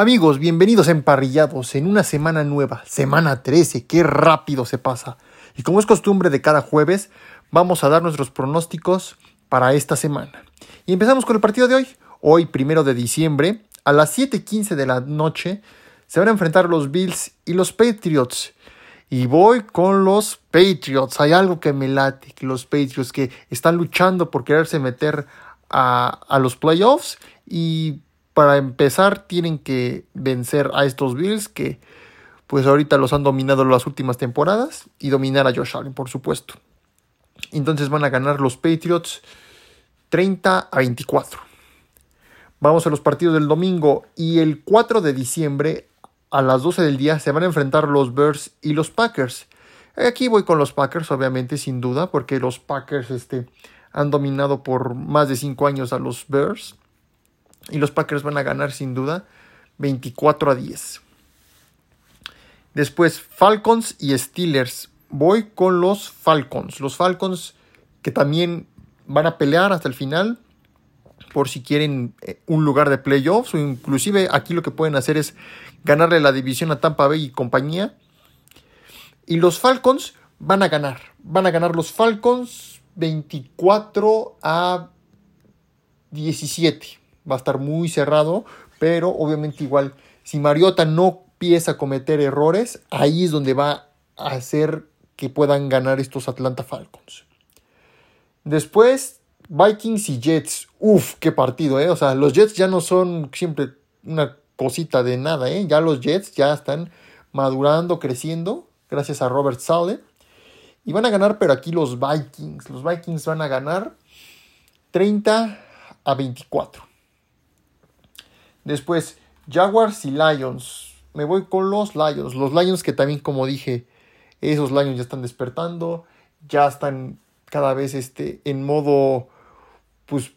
Amigos, bienvenidos a Emparrillados en una semana nueva, semana 13, qué rápido se pasa. Y como es costumbre de cada jueves, vamos a dar nuestros pronósticos para esta semana. Y empezamos con el partido de hoy. Hoy, primero de diciembre, a las 7:15 de la noche, se van a enfrentar los Bills y los Patriots. Y voy con los Patriots. Hay algo que me late, los Patriots que están luchando por quererse meter a, a los playoffs y para empezar tienen que vencer a estos Bills que pues ahorita los han dominado las últimas temporadas y dominar a Josh Allen, por supuesto. Entonces van a ganar los Patriots 30 a 24. Vamos a los partidos del domingo y el 4 de diciembre a las 12 del día se van a enfrentar los Bears y los Packers. Aquí voy con los Packers, obviamente, sin duda, porque los Packers este, han dominado por más de 5 años a los Bears. Y los Packers van a ganar sin duda 24 a 10. Después Falcons y Steelers. Voy con los Falcons. Los Falcons que también van a pelear hasta el final por si quieren eh, un lugar de playoffs o inclusive aquí lo que pueden hacer es ganarle la división a Tampa Bay y compañía. Y los Falcons van a ganar. Van a ganar los Falcons 24 a 17 va a estar muy cerrado, pero obviamente igual, si Mariota no empieza a cometer errores, ahí es donde va a hacer que puedan ganar estos Atlanta Falcons. Después, Vikings y Jets. Uf, qué partido, ¿eh? O sea, los Jets ya no son siempre una cosita de nada, ¿eh? Ya los Jets ya están madurando, creciendo, gracias a Robert Sale. Y van a ganar, pero aquí los Vikings. Los Vikings van a ganar 30 a 24. Después, Jaguars y Lions. Me voy con los Lions. Los Lions que también, como dije, esos Lions ya están despertando. Ya están cada vez este, en modo, pues,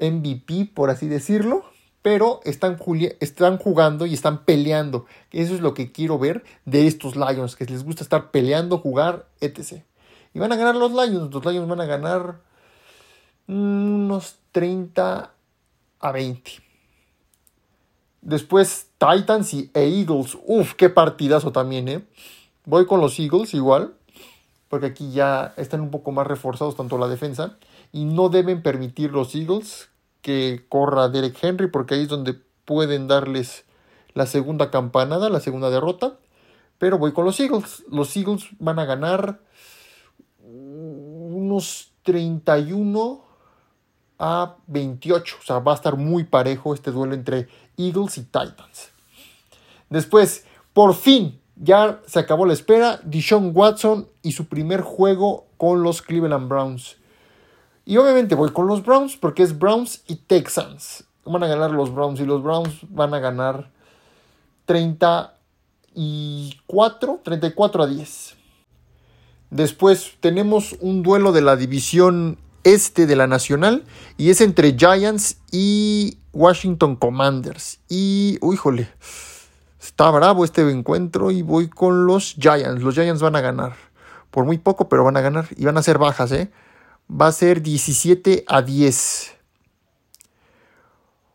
MVP, por así decirlo. Pero están, están jugando y están peleando. Eso es lo que quiero ver de estos Lions. Que les gusta estar peleando, jugar, etc. Y van a ganar los Lions. Los Lions van a ganar unos 30 a 20. Después Titans y Eagles. Uf, qué partidazo también, ¿eh? Voy con los Eagles igual. Porque aquí ya están un poco más reforzados tanto la defensa. Y no deben permitir los Eagles que corra Derek Henry. Porque ahí es donde pueden darles la segunda campanada, la segunda derrota. Pero voy con los Eagles. Los Eagles van a ganar unos 31 a 28. O sea, va a estar muy parejo este duelo entre Eagles y Titans. Después, por fin, ya se acabó la espera. Dishon Watson y su primer juego con los Cleveland Browns. Y obviamente voy con los Browns porque es Browns y Texans. Van a ganar los Browns y los Browns van a ganar 34, 34 a 10. Después tenemos un duelo de la división este de la Nacional y es entre Giants y Washington Commanders. Y, híjole, está bravo este encuentro y voy con los Giants. Los Giants van a ganar. Por muy poco, pero van a ganar. Y van a ser bajas, ¿eh? Va a ser 17 a 10.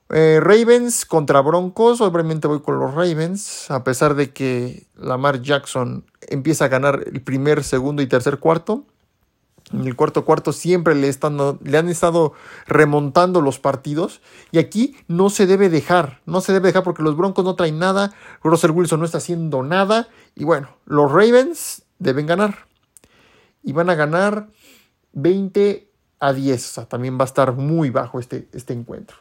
Eh, Ravens contra Broncos. Obviamente voy con los Ravens. A pesar de que Lamar Jackson empieza a ganar el primer, segundo y tercer cuarto. En el cuarto cuarto siempre le, están, le han estado remontando los partidos. Y aquí no se debe dejar. No se debe dejar porque los Broncos no traen nada. Russell Wilson no está haciendo nada. Y bueno, los Ravens deben ganar. Y van a ganar 20 a 10. O sea, también va a estar muy bajo este, este encuentro.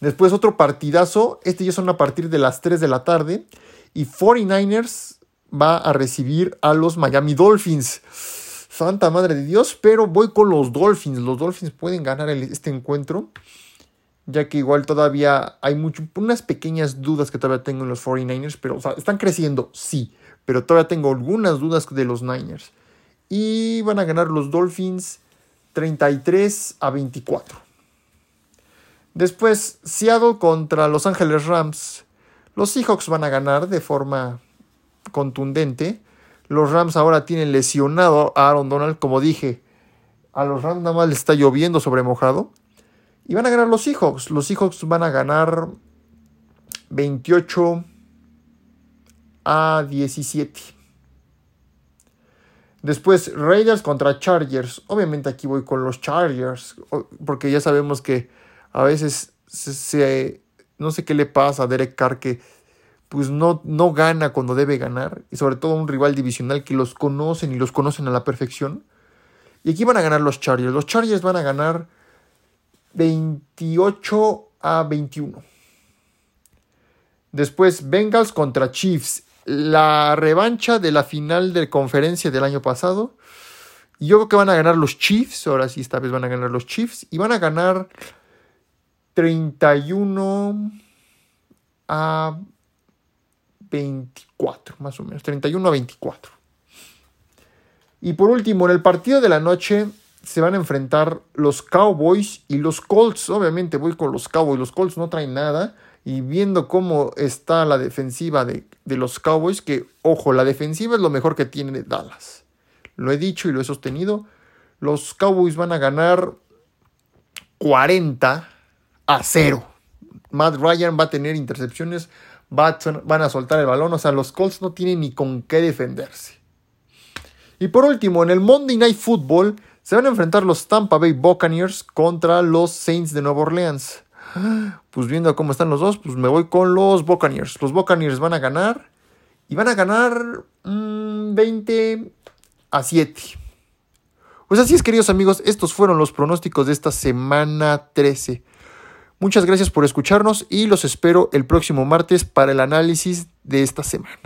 Después otro partidazo. Este ya son a partir de las 3 de la tarde. Y 49ers va a recibir a los Miami Dolphins. Santa Madre de Dios, pero voy con los Dolphins. Los Dolphins pueden ganar este encuentro, ya que igual todavía hay mucho, unas pequeñas dudas que todavía tengo en los 49ers, pero están creciendo, sí, pero todavía tengo algunas dudas de los Niners. Y van a ganar los Dolphins 33 a 24. Después, Seattle contra Los Ángeles Rams. Los Seahawks van a ganar de forma contundente. Los Rams ahora tienen lesionado a Aaron Donald, como dije. A los Rams nada más les está lloviendo sobre mojado. Y van a ganar los Seahawks. Los Seahawks van a ganar 28 a 17. Después Raiders contra Chargers. Obviamente aquí voy con los Chargers, porque ya sabemos que a veces se, no sé qué le pasa a Derek Carr que pues no, no gana cuando debe ganar, y sobre todo un rival divisional que los conocen y los conocen a la perfección. Y aquí van a ganar los Chargers. Los Chargers van a ganar 28 a 21. Después Bengals contra Chiefs. La revancha de la final de conferencia del año pasado. Y yo creo que van a ganar los Chiefs. Ahora sí, esta vez van a ganar los Chiefs. Y van a ganar 31 a 24, más o menos. 31 a 24. Y por último, en el partido de la noche se van a enfrentar los Cowboys y los Colts. Obviamente voy con los Cowboys. Los Colts no traen nada. Y viendo cómo está la defensiva de, los Cowboys, que ojo, la defensiva es lo mejor que tiene Dallas. Lo he dicho y lo he sostenido. Los Cowboys van a ganar 40 a 0. Matt Ryan va a tener intercepciones, van a soltar el balón. O sea, los Colts no tienen ni con qué defenderse. Y por último, en el Monday Night Football se van a enfrentar los Tampa Bay Buccaneers contra los Saints de Nueva Orleans. Pues viendo cómo están los dos, pues me voy con los Buccaneers. Los Buccaneers van a ganar y van a ganar 20 mm, a 7. Pues así es, queridos amigos, estos fueron los pronósticos de esta semana 13. Muchas gracias por escucharnos y los espero el próximo martes para el análisis de esta semana.